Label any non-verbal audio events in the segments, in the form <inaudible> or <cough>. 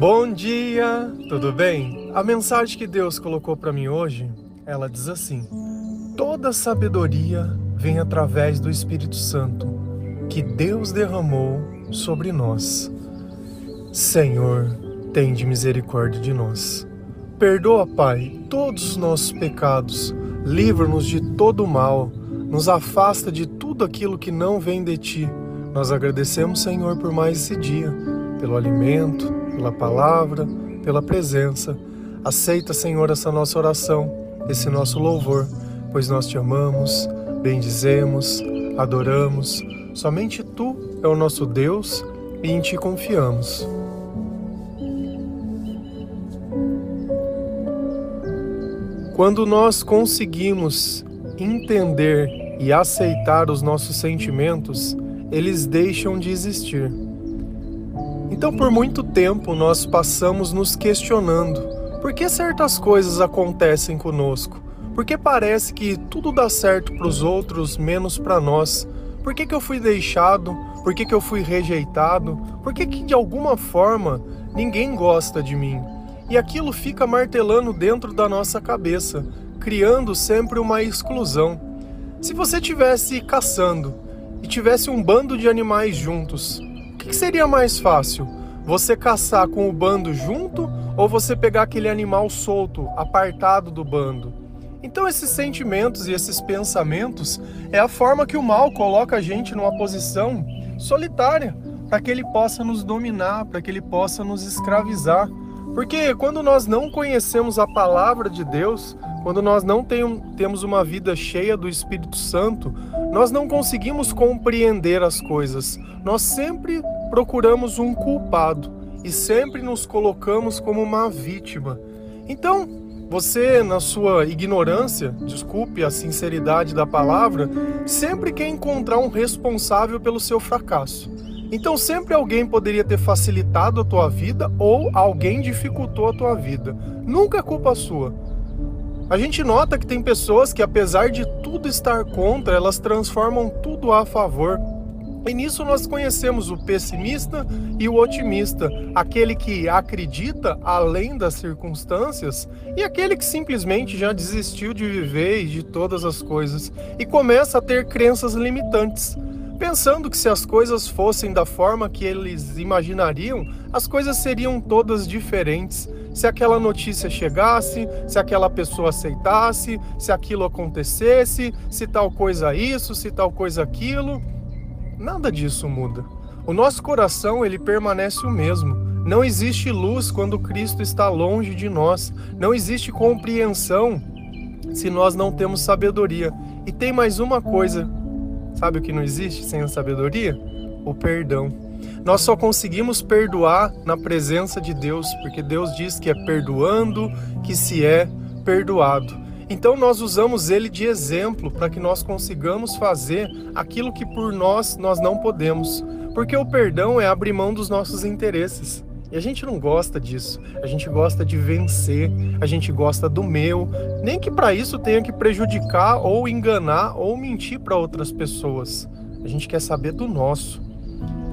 Bom dia, tudo bem? A mensagem que Deus colocou para mim hoje, ela diz assim: Toda sabedoria vem através do Espírito Santo que Deus derramou sobre nós. Senhor, tende misericórdia de nós. Perdoa, Pai, todos os nossos pecados, livra-nos de todo o mal, nos afasta de tudo aquilo que não vem de ti. Nós agradecemos, Senhor, por mais esse dia, pelo alimento, pela palavra, pela presença. Aceita, Senhor, essa nossa oração, esse nosso louvor, pois nós te amamos, bendizemos, adoramos. Somente tu é o nosso Deus e em ti confiamos. Quando nós conseguimos entender e aceitar os nossos sentimentos, eles deixam de existir. Então, por muito tempo, nós passamos nos questionando por que certas coisas acontecem conosco? Por que parece que tudo dá certo para os outros, menos para nós? Por que, que eu fui deixado? Por que, que eu fui rejeitado? Por que, que de alguma forma ninguém gosta de mim? E aquilo fica martelando dentro da nossa cabeça, criando sempre uma exclusão. Se você tivesse caçando e tivesse um bando de animais juntos, que seria mais fácil? Você caçar com o bando junto ou você pegar aquele animal solto, apartado do bando? Então, esses sentimentos e esses pensamentos é a forma que o mal coloca a gente numa posição solitária, para que ele possa nos dominar, para que ele possa nos escravizar. Porque quando nós não conhecemos a palavra de Deus, quando nós não tem, temos uma vida cheia do Espírito Santo, nós não conseguimos compreender as coisas. Nós sempre procuramos um culpado e sempre nos colocamos como uma vítima. Então, você, na sua ignorância, desculpe a sinceridade da palavra, sempre quer encontrar um responsável pelo seu fracasso. Então, sempre alguém poderia ter facilitado a tua vida ou alguém dificultou a tua vida. Nunca é culpa sua. A gente nota que tem pessoas que, apesar de tudo estar contra, elas transformam tudo a favor. E nisso nós conhecemos o pessimista e o otimista, aquele que acredita além das circunstâncias e aquele que simplesmente já desistiu de viver e de todas as coisas e começa a ter crenças limitantes, pensando que se as coisas fossem da forma que eles imaginariam, as coisas seriam todas diferentes. Se aquela notícia chegasse, se aquela pessoa aceitasse, se aquilo acontecesse, se tal coisa isso, se tal coisa aquilo. Nada disso muda. O nosso coração, ele permanece o mesmo. Não existe luz quando Cristo está longe de nós. Não existe compreensão se nós não temos sabedoria. E tem mais uma coisa. Sabe o que não existe sem a sabedoria? O perdão. Nós só conseguimos perdoar na presença de Deus, porque Deus diz que é perdoando que se é perdoado. Então nós usamos ele de exemplo para que nós consigamos fazer aquilo que por nós nós não podemos. Porque o perdão é abrir mão dos nossos interesses. E a gente não gosta disso. A gente gosta de vencer, a gente gosta do meu, nem que para isso tenha que prejudicar ou enganar ou mentir para outras pessoas. A gente quer saber do nosso.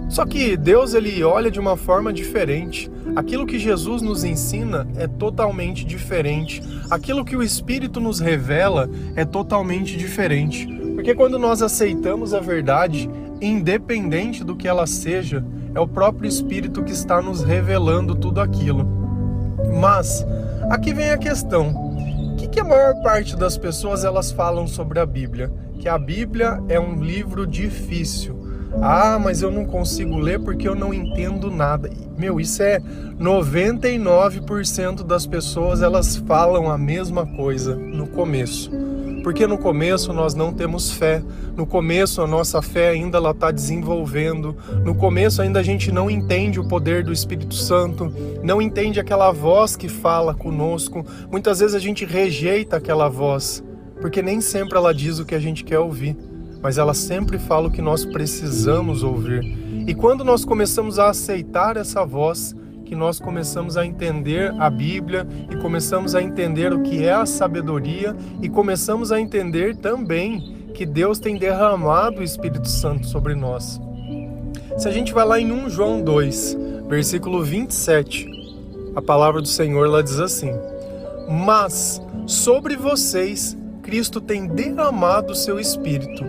Só que Deus ele olha de uma forma diferente. Aquilo que Jesus nos ensina é totalmente diferente. Aquilo que o Espírito nos revela é totalmente diferente. Porque quando nós aceitamos a verdade, independente do que ela seja, é o próprio Espírito que está nos revelando tudo aquilo. Mas aqui vem a questão: o que, que a maior parte das pessoas elas falam sobre a Bíblia? Que a Bíblia é um livro difícil ah, mas eu não consigo ler porque eu não entendo nada. Meu, isso é 99% das pessoas elas falam a mesma coisa no começo. Porque no começo nós não temos fé. No começo a nossa fé ainda ela está desenvolvendo. No começo ainda a gente não entende o poder do Espírito Santo, não entende aquela voz que fala conosco. Muitas vezes a gente rejeita aquela voz, porque nem sempre ela diz o que a gente quer ouvir mas ela sempre fala o que nós precisamos ouvir. E quando nós começamos a aceitar essa voz, que nós começamos a entender a Bíblia e começamos a entender o que é a sabedoria e começamos a entender também que Deus tem derramado o Espírito Santo sobre nós. Se a gente vai lá em 1 João 2, versículo 27, a palavra do Senhor lá diz assim: Mas sobre vocês Cristo tem derramado o seu espírito.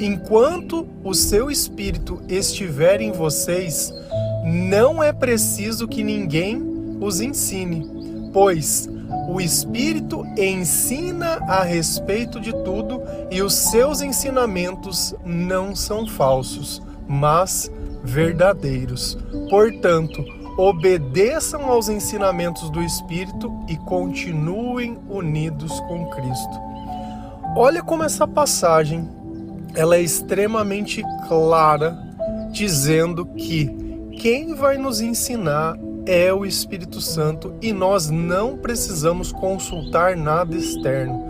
Enquanto o seu espírito estiver em vocês, não é preciso que ninguém os ensine, pois o Espírito ensina a respeito de tudo e os seus ensinamentos não são falsos, mas verdadeiros. Portanto, obedeçam aos ensinamentos do Espírito e continuem unidos com Cristo. Olha como essa passagem ela é extremamente clara, dizendo que quem vai nos ensinar é o Espírito Santo e nós não precisamos consultar nada externo.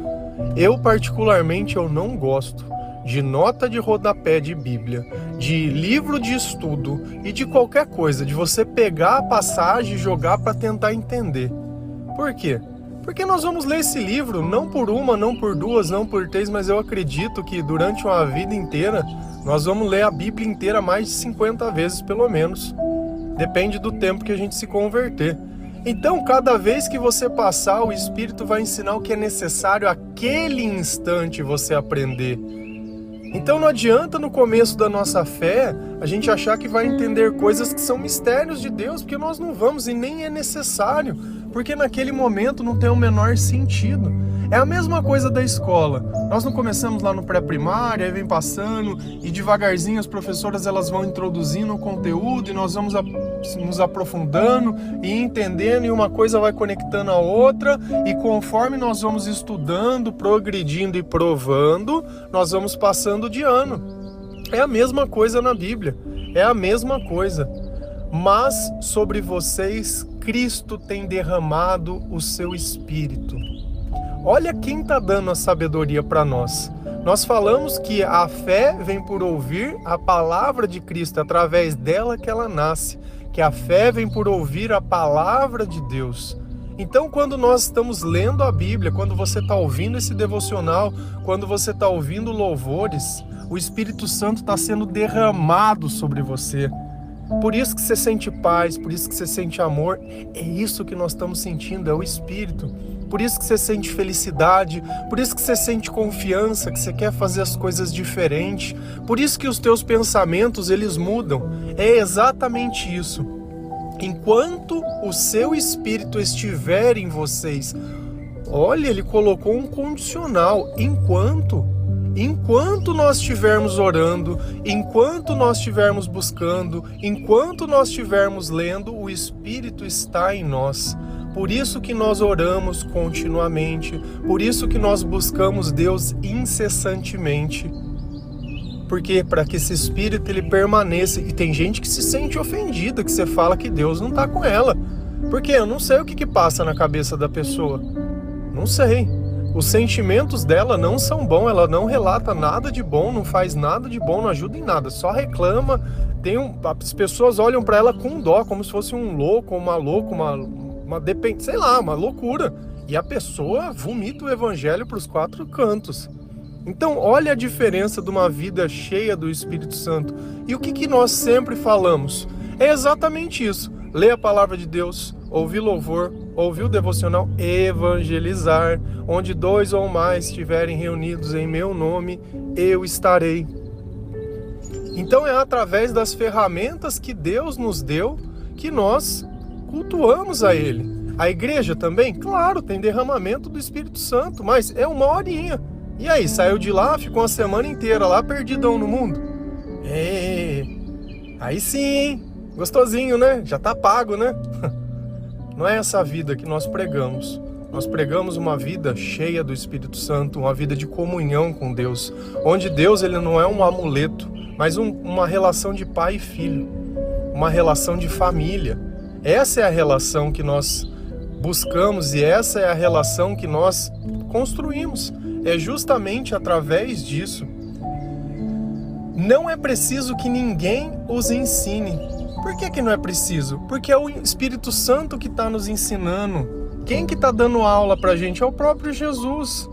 Eu particularmente eu não gosto de nota de rodapé de Bíblia, de livro de estudo e de qualquer coisa, de você pegar a passagem e jogar para tentar entender. Por quê? Porque nós vamos ler esse livro não por uma, não por duas, não por três, mas eu acredito que durante uma vida inteira nós vamos ler a Bíblia inteira mais de 50 vezes pelo menos. Depende do tempo que a gente se converter. Então, cada vez que você passar, o Espírito vai ensinar o que é necessário aquele instante você aprender. Então não adianta no começo da nossa fé a gente achar que vai entender coisas que são mistérios de Deus, porque nós não vamos e nem é necessário, porque naquele momento não tem o menor sentido. É a mesma coisa da escola. Nós não começamos lá no pré-primário, aí vem passando e devagarzinho as professoras elas vão introduzindo o conteúdo e nós vamos nos aprofundando e entendendo e uma coisa vai conectando a outra e conforme nós vamos estudando, progredindo e provando, nós vamos passando de ano. É a mesma coisa na Bíblia. É a mesma coisa. Mas sobre vocês Cristo tem derramado o seu espírito. Olha quem está dando a sabedoria para nós. Nós falamos que a fé vem por ouvir a palavra de Cristo, através dela que ela nasce. Que a fé vem por ouvir a palavra de Deus. Então, quando nós estamos lendo a Bíblia, quando você está ouvindo esse devocional, quando você está ouvindo louvores, o Espírito Santo está sendo derramado sobre você. Por isso que você sente paz, por isso que você sente amor. É isso que nós estamos sentindo, é o Espírito por isso que você sente felicidade, por isso que você sente confiança, que você quer fazer as coisas diferentes, por isso que os teus pensamentos eles mudam. É exatamente isso. Enquanto o seu espírito estiver em vocês, olha, ele colocou um condicional, enquanto enquanto nós estivermos orando, enquanto nós estivermos buscando, enquanto nós estivermos lendo, o Espírito está em nós. Por isso que nós oramos continuamente, por isso que nós buscamos Deus incessantemente. Porque para que esse espírito ele permaneça e tem gente que se sente ofendida que você fala que Deus não está com ela. Porque eu não sei o que, que passa na cabeça da pessoa. Não sei. Os sentimentos dela não são bons, ela não relata nada de bom, não faz nada de bom, não ajuda em nada, só reclama. Tem um, as pessoas olham para ela com dó, como se fosse um louco, uma louca, uma, uma depend... sei lá, uma loucura. E a pessoa vomita o evangelho para os quatro cantos. Então, olha a diferença de uma vida cheia do Espírito Santo. E o que, que nós sempre falamos? É exatamente isso. Ler a palavra de Deus, ouvir louvor, ouvir o devocional, evangelizar. Onde dois ou mais estiverem reunidos em meu nome, eu estarei. Então, é através das ferramentas que Deus nos deu que nós cultuamos a Ele. A igreja também, claro, tem derramamento do Espírito Santo, mas é uma horinha. E aí, saiu de lá, ficou uma semana inteira lá perdidão no mundo? É, aí sim, gostosinho, né? Já tá pago, né? <laughs> Não é essa vida que nós pregamos. Nós pregamos uma vida cheia do Espírito Santo, uma vida de comunhão com Deus, onde Deus ele não é um amuleto, mas um, uma relação de pai e filho, uma relação de família essa é a relação que nós buscamos e essa é a relação que nós construímos. É justamente através disso. Não é preciso que ninguém os ensine. Por que, que não é preciso? Porque é o Espírito Santo que está nos ensinando. Quem que está dando aula para a gente é o próprio Jesus.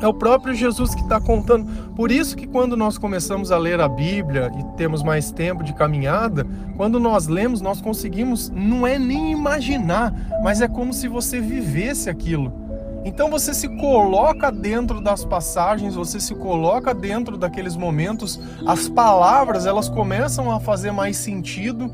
É o próprio Jesus que está contando. Por isso que quando nós começamos a ler a Bíblia e temos mais tempo de caminhada, quando nós lemos, nós conseguimos, não é nem imaginar, mas é como se você vivesse aquilo. Então você se coloca dentro das passagens, você se coloca dentro daqueles momentos, as palavras elas começam a fazer mais sentido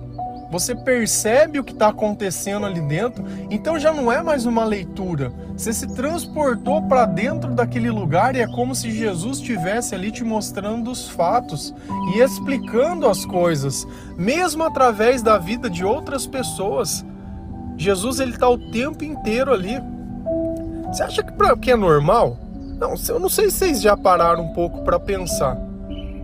você percebe o que está acontecendo ali dentro, então já não é mais uma leitura. Você se transportou para dentro daquele lugar e é como se Jesus estivesse ali te mostrando os fatos e explicando as coisas, mesmo através da vida de outras pessoas. Jesus ele está o tempo inteiro ali. Você acha que, pra, que é normal? Não, eu não sei se vocês já pararam um pouco para pensar.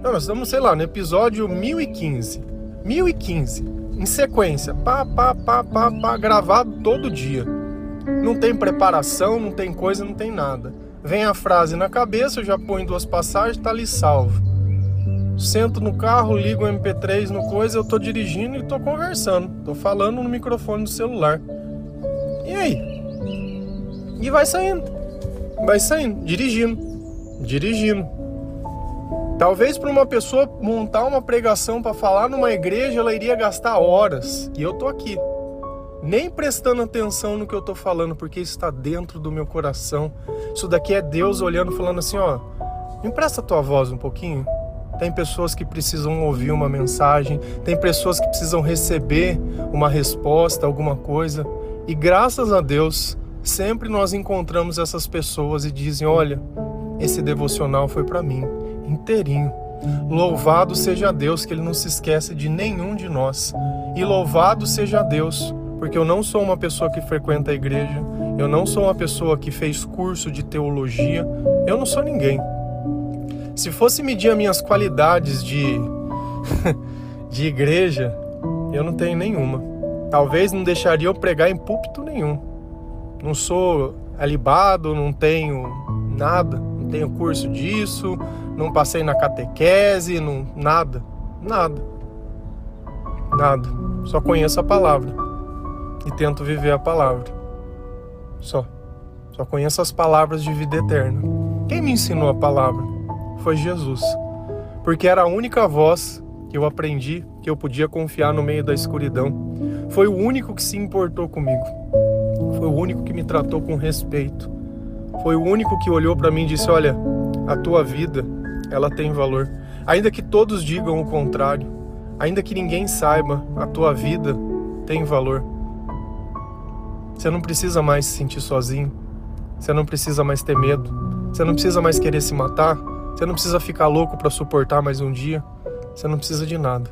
Não, nós estamos, sei lá, no episódio 1015. 1015 em sequência, pá, pá, pá, pá, pá, gravado todo dia. Não tem preparação, não tem coisa, não tem nada. Vem a frase na cabeça, eu já ponho duas passagens, tá ali salvo. Sento no carro, ligo o MP3 no coisa, eu tô dirigindo e tô conversando. Tô falando no microfone do celular. E aí? E vai saindo. Vai saindo, dirigindo. Dirigindo. Talvez para uma pessoa montar uma pregação para falar numa igreja, ela iria gastar horas. E eu tô aqui, nem prestando atenção no que eu tô falando, porque isso está dentro do meu coração. Isso daqui é Deus olhando, falando assim, ó, me empresta tua voz um pouquinho. Tem pessoas que precisam ouvir uma mensagem, tem pessoas que precisam receber uma resposta, alguma coisa. E graças a Deus, sempre nós encontramos essas pessoas e dizem: "Olha, esse devocional foi para mim" inteirinho. Louvado seja Deus que Ele não se esquece de nenhum de nós. E louvado seja Deus, porque eu não sou uma pessoa que frequenta a igreja, eu não sou uma pessoa que fez curso de teologia, eu não sou ninguém. Se fosse medir as minhas qualidades de, <laughs> de igreja, eu não tenho nenhuma. Talvez não deixaria eu pregar em púlpito nenhum. Não sou alibado, não tenho nada, não tenho curso disso, não passei na catequese, não, nada, nada, nada. Só conheço a palavra e tento viver a palavra. Só. Só conheço as palavras de vida eterna. Quem me ensinou a palavra foi Jesus, porque era a única voz que eu aprendi que eu podia confiar no meio da escuridão. Foi o único que se importou comigo. Foi o único que me tratou com respeito. Foi o único que olhou para mim e disse: Olha, a tua vida ela tem valor. Ainda que todos digam o contrário, ainda que ninguém saiba, a tua vida tem valor. Você não precisa mais se sentir sozinho. Você não precisa mais ter medo. Você não precisa mais querer se matar. Você não precisa ficar louco para suportar mais um dia. Você não precisa de nada.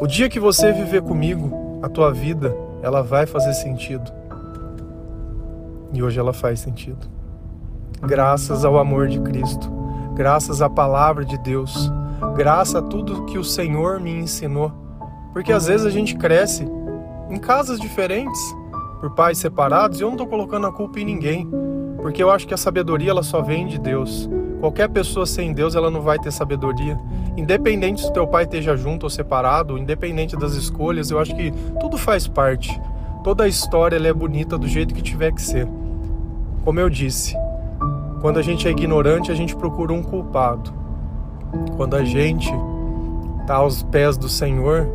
O dia que você viver comigo, a tua vida, ela vai fazer sentido. E hoje ela faz sentido. Graças ao amor de Cristo graças à palavra de Deus, graças a tudo que o Senhor me ensinou. Porque às vezes a gente cresce em casas diferentes, por pais separados, e eu não estou colocando a culpa em ninguém, porque eu acho que a sabedoria ela só vem de Deus. Qualquer pessoa sem Deus ela não vai ter sabedoria. Independente se teu pai esteja junto ou separado, independente das escolhas, eu acho que tudo faz parte. Toda a história é bonita do jeito que tiver que ser. Como eu disse, quando a gente é ignorante, a gente procura um culpado. Quando a gente está aos pés do Senhor,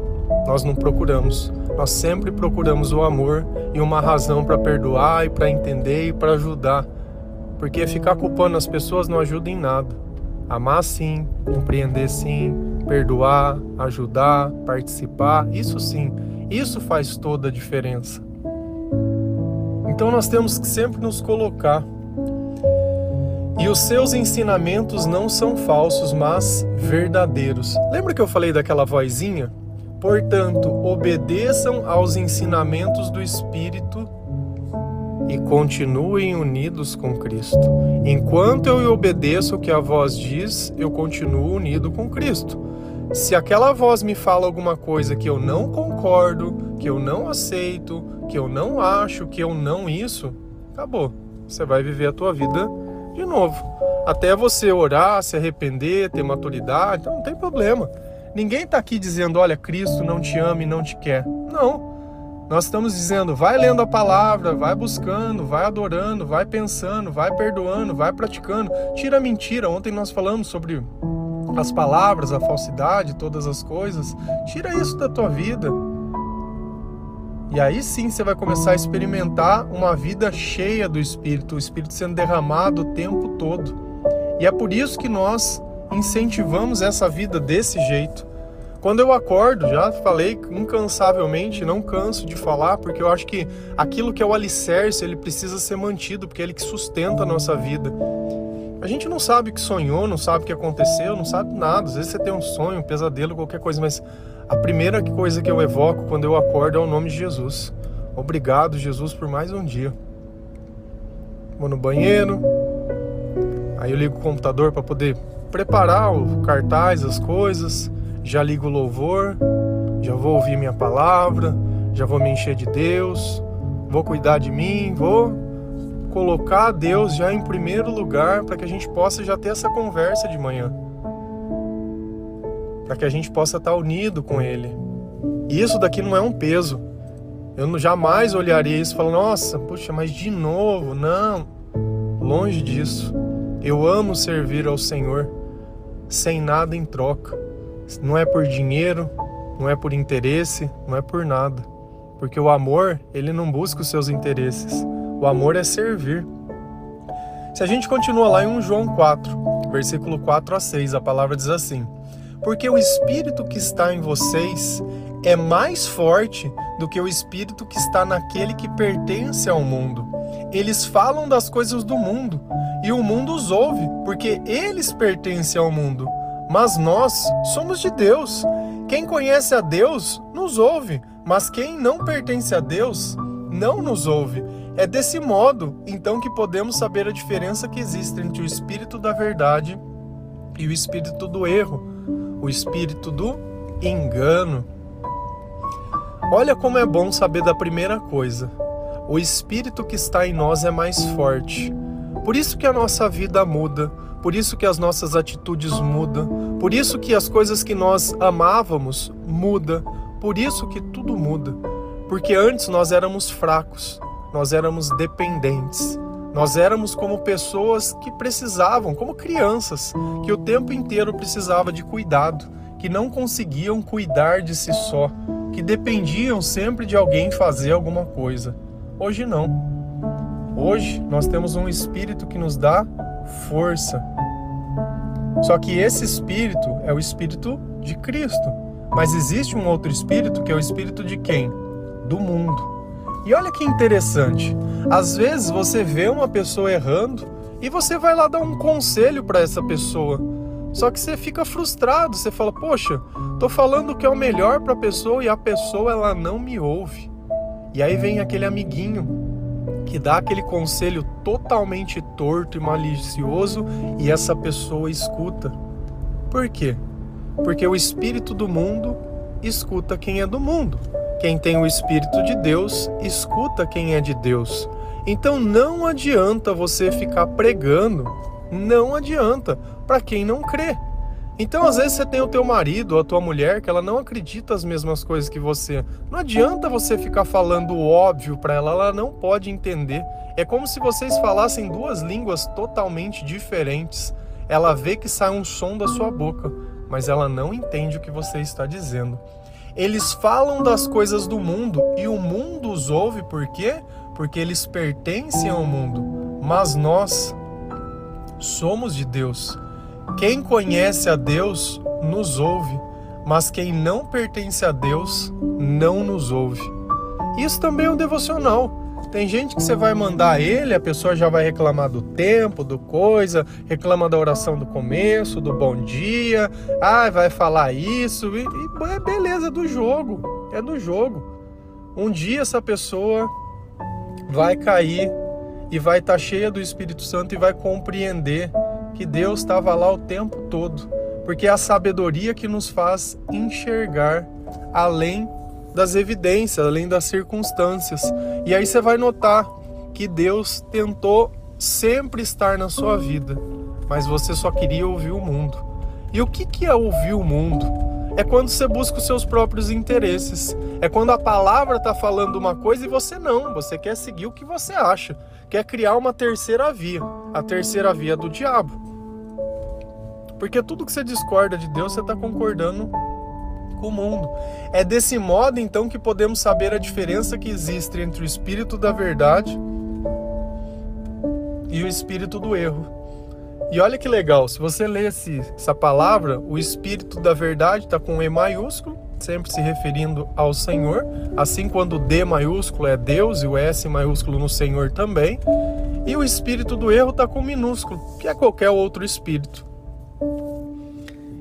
nós não procuramos. Nós sempre procuramos o amor e uma razão para perdoar e para entender e para ajudar. Porque ficar culpando as pessoas não ajuda em nada. Amar sim, compreender sim, perdoar, ajudar, participar, isso sim, isso faz toda a diferença. Então nós temos que sempre nos colocar e os seus ensinamentos não são falsos, mas verdadeiros. Lembra que eu falei daquela vozinha? Portanto, obedeçam aos ensinamentos do Espírito e continuem unidos com Cristo. Enquanto eu obedeço o que a voz diz, eu continuo unido com Cristo. Se aquela voz me fala alguma coisa que eu não concordo, que eu não aceito, que eu não acho, que eu não isso, acabou. Você vai viver a tua vida de novo. Até você orar, se arrepender, ter maturidade, então não tem problema. Ninguém está aqui dizendo, olha, Cristo não te ama e não te quer. Não. Nós estamos dizendo, vai lendo a palavra, vai buscando, vai adorando, vai pensando, vai perdoando, vai praticando. Tira a mentira. Ontem nós falamos sobre as palavras, a falsidade, todas as coisas. Tira isso da tua vida. E aí sim você vai começar a experimentar uma vida cheia do Espírito, o Espírito sendo derramado o tempo todo. E é por isso que nós incentivamos essa vida desse jeito. Quando eu acordo, já falei incansavelmente, não canso de falar, porque eu acho que aquilo que é o alicerce, ele precisa ser mantido, porque é ele que sustenta a nossa vida. A gente não sabe o que sonhou, não sabe o que aconteceu, não sabe nada. Às vezes você tem um sonho, um pesadelo, qualquer coisa, mas a primeira coisa que eu evoco quando eu acordo é o nome de Jesus. Obrigado, Jesus, por mais um dia. Vou no banheiro, aí eu ligo o computador para poder preparar o cartaz, as coisas já ligo o louvor, já vou ouvir minha palavra, já vou me encher de Deus, vou cuidar de mim, vou colocar Deus já em primeiro lugar para que a gente possa já ter essa conversa de manhã. Para que a gente possa estar unido com Ele. Isso daqui não é um peso. Eu jamais olharia isso e falar, nossa, puxa, mas de novo, não. Longe disso. Eu amo servir ao Senhor sem nada em troca. Não é por dinheiro, não é por interesse, não é por nada. Porque o amor, ele não busca os seus interesses. O amor é servir. Se a gente continua lá em 1 João 4, versículo 4 a 6, a palavra diz assim: Porque o espírito que está em vocês é mais forte do que o espírito que está naquele que pertence ao mundo. Eles falam das coisas do mundo e o mundo os ouve, porque eles pertencem ao mundo mas nós somos de Deus. Quem conhece a Deus nos ouve, mas quem não pertence a Deus não nos ouve. É desse modo, então, que podemos saber a diferença que existe entre o espírito da verdade e o espírito do erro, o espírito do engano. Olha como é bom saber da primeira coisa. O espírito que está em nós é mais forte. Por isso que a nossa vida muda, por isso que as nossas atitudes mudam, por isso que as coisas que nós amávamos muda, por isso que tudo muda. Porque antes nós éramos fracos, nós éramos dependentes. Nós éramos como pessoas que precisavam, como crianças, que o tempo inteiro precisava de cuidado, que não conseguiam cuidar de si só, que dependiam sempre de alguém fazer alguma coisa. Hoje não. Hoje nós temos um espírito que nos dá força. Só que esse espírito é o espírito de Cristo. Mas existe um outro espírito que é o espírito de quem? Do mundo. E olha que interessante. Às vezes você vê uma pessoa errando e você vai lá dar um conselho para essa pessoa. Só que você fica frustrado, você fala: "Poxa, tô falando que é o melhor para a pessoa e a pessoa ela não me ouve". E aí vem aquele amiguinho que dá aquele conselho totalmente torto e malicioso e essa pessoa escuta. Por quê? Porque o espírito do mundo escuta quem é do mundo. Quem tem o espírito de Deus escuta quem é de Deus. Então não adianta você ficar pregando, não adianta para quem não crê. Então, às vezes, você tem o teu marido ou a tua mulher que ela não acredita as mesmas coisas que você. Não adianta você ficar falando o óbvio para ela, ela não pode entender. É como se vocês falassem duas línguas totalmente diferentes. Ela vê que sai um som da sua boca, mas ela não entende o que você está dizendo. Eles falam das coisas do mundo e o mundo os ouve por quê? Porque eles pertencem ao mundo. Mas nós somos de Deus. Quem conhece a Deus nos ouve, mas quem não pertence a Deus não nos ouve. Isso também é um devocional. Tem gente que você vai mandar ele, a pessoa já vai reclamar do tempo, do coisa, reclama da oração do começo, do bom dia, ah, vai falar isso, e, e é beleza é do jogo, é do jogo. Um dia essa pessoa vai cair e vai estar tá cheia do Espírito Santo e vai compreender que Deus estava lá o tempo todo, porque é a sabedoria que nos faz enxergar além das evidências, além das circunstâncias. E aí você vai notar que Deus tentou sempre estar na sua vida, mas você só queria ouvir o mundo. E o que, que é ouvir o mundo? é quando você busca os seus próprios interesses. É quando a palavra está falando uma coisa e você não. Você quer seguir o que você acha. Quer criar uma terceira via. A terceira via do diabo. Porque tudo que você discorda de Deus, você está concordando o mundo. É desse modo, então, que podemos saber a diferença que existe entre o espírito da verdade e o espírito do erro. E olha que legal, se você lê essa palavra, o Espírito da Verdade está com E maiúsculo, sempre se referindo ao Senhor, assim quando o D maiúsculo é Deus e o S maiúsculo no Senhor também. E o Espírito do erro está com minúsculo, que é qualquer outro espírito.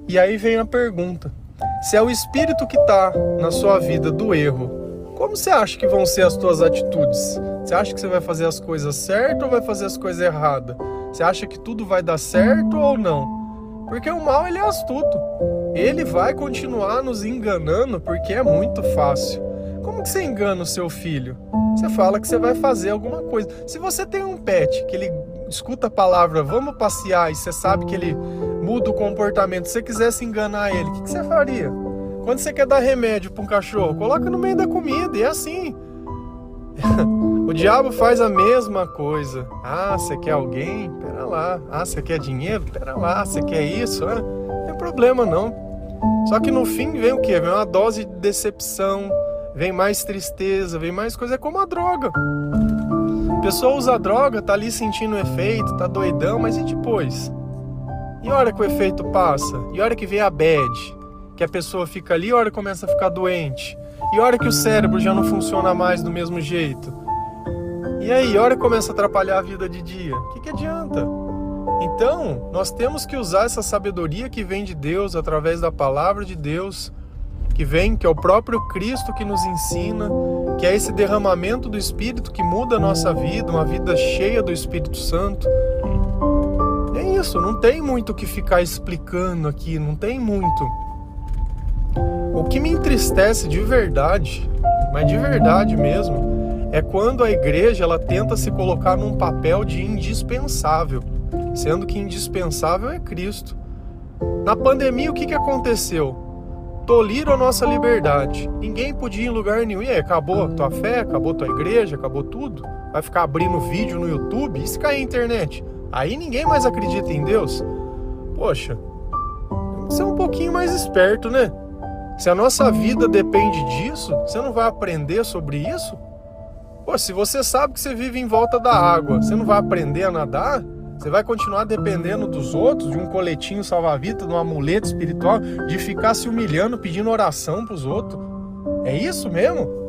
E aí vem a pergunta: se é o espírito que está na sua vida do erro, como você acha que vão ser as suas atitudes? Você acha que você vai fazer as coisas certas ou vai fazer as coisas erradas? Você acha que tudo vai dar certo ou não? Porque o mal ele é astuto. Ele vai continuar nos enganando porque é muito fácil. Como que você engana o seu filho? Você fala que você vai fazer alguma coisa. Se você tem um pet que ele escuta a palavra vamos passear e você sabe que ele muda o comportamento, se você quisesse enganar ele, o que, que você faria? Quando você quer dar remédio para um cachorro, coloca no meio da comida e é assim. <laughs> O diabo faz a mesma coisa. Ah, você quer alguém? Pera lá. Ah, você quer dinheiro? Pera lá. Você quer isso? Ah, não tem problema não. Só que no fim vem o quê? Vem uma dose de decepção, vem mais tristeza, vem mais coisa. É como a droga. A pessoa usa droga, tá ali sentindo o efeito, tá doidão, mas e depois? E a hora que o efeito passa? E a hora que vem a bad? Que a pessoa fica ali, a hora que começa a ficar doente? E a hora que o cérebro já não funciona mais do mesmo jeito? E aí, a hora que começa a atrapalhar a vida de dia, o que, que adianta? Então, nós temos que usar essa sabedoria que vem de Deus, através da palavra de Deus, que vem, que é o próprio Cristo que nos ensina, que é esse derramamento do Espírito que muda a nossa vida, uma vida cheia do Espírito Santo. Isso, não tem muito o que ficar explicando aqui, não tem muito. O que me entristece de verdade, mas de verdade mesmo, é quando a igreja ela tenta se colocar num papel de indispensável, sendo que indispensável é Cristo. Na pandemia, o que, que aconteceu? Toliram a nossa liberdade. Ninguém podia ir em lugar nenhum. E aí, acabou tua fé, acabou tua igreja, acabou tudo? Vai ficar abrindo vídeo no YouTube? E se cair a internet? Aí ninguém mais acredita em Deus? Poxa, tem que ser um pouquinho mais esperto, né? Se a nossa vida depende disso, você não vai aprender sobre isso? Pô, se você sabe que você vive em volta da água, você não vai aprender a nadar? Você vai continuar dependendo dos outros, de um coletinho salva-vida, de um amuleto espiritual, de ficar se humilhando, pedindo oração para os outros? É isso mesmo?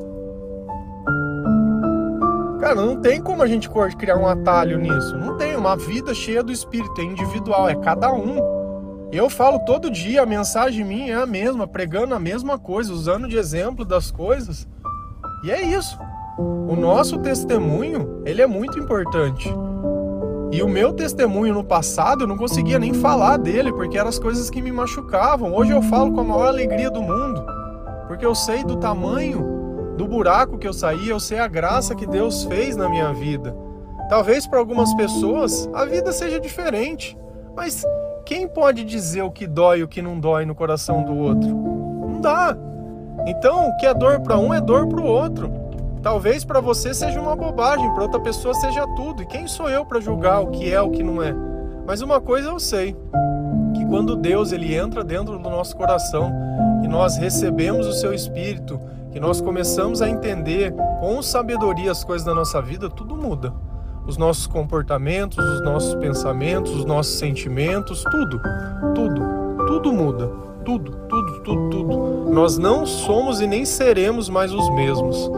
Cara, não tem como a gente criar um atalho nisso. Não tem. Uma vida cheia do Espírito, é individual, é cada um. Eu falo todo dia, a mensagem minha é a mesma, pregando a mesma coisa, usando de exemplo das coisas. E é isso. O nosso testemunho, ele é muito importante. E o meu testemunho no passado, eu não conseguia nem falar dele, porque eram as coisas que me machucavam. Hoje eu falo com a maior alegria do mundo, porque eu sei do tamanho do buraco que eu saí, eu sei a graça que Deus fez na minha vida. Talvez para algumas pessoas a vida seja diferente, mas quem pode dizer o que dói e o que não dói no coração do outro? Não dá. Então, o que é dor para um é dor para o outro. Talvez para você seja uma bobagem, para outra pessoa seja tudo. E quem sou eu para julgar o que é o que não é? Mas uma coisa eu sei, que quando Deus ele entra dentro do nosso coração e nós recebemos o seu espírito, que nós começamos a entender com sabedoria as coisas da nossa vida, tudo muda. Os nossos comportamentos, os nossos pensamentos, os nossos sentimentos, tudo, tudo, tudo muda. Tudo, tudo, tudo, tudo. Nós não somos e nem seremos mais os mesmos.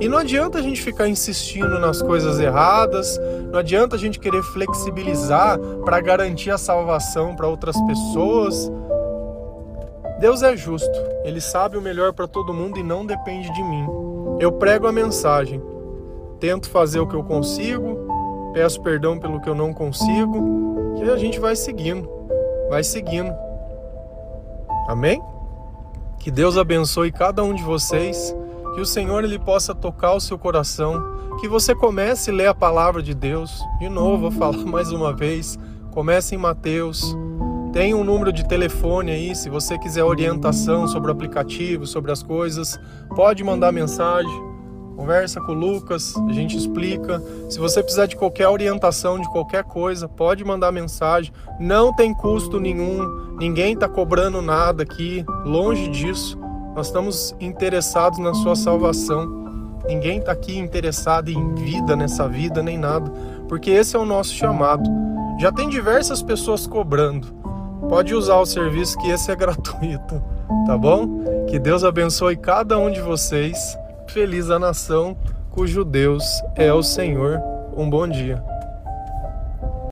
E não adianta a gente ficar insistindo nas coisas erradas, não adianta a gente querer flexibilizar para garantir a salvação para outras pessoas. Deus é justo, ele sabe o melhor para todo mundo e não depende de mim. Eu prego a mensagem, tento fazer o que eu consigo, peço perdão pelo que eu não consigo, e a gente vai seguindo, vai seguindo. Amém? Que Deus abençoe cada um de vocês que o Senhor ele possa tocar o seu coração, que você comece a ler a palavra de Deus. De novo, vou falar <laughs> mais uma vez. Comece em Mateus, Tem um número de telefone aí, se você quiser orientação sobre o aplicativo, sobre as coisas, pode mandar mensagem. Conversa com o Lucas, a gente explica. Se você precisar de qualquer orientação, de qualquer coisa, pode mandar mensagem. Não tem custo nenhum, ninguém está cobrando nada aqui, longe disso. Nós estamos interessados na sua salvação. Ninguém está aqui interessado em vida nessa vida nem nada, porque esse é o nosso chamado. Já tem diversas pessoas cobrando. Pode usar o serviço que esse é <laughs> gratuito, tá bom? Que Deus abençoe cada um de vocês. Feliz a nação cujo Deus é o Senhor. Um bom dia.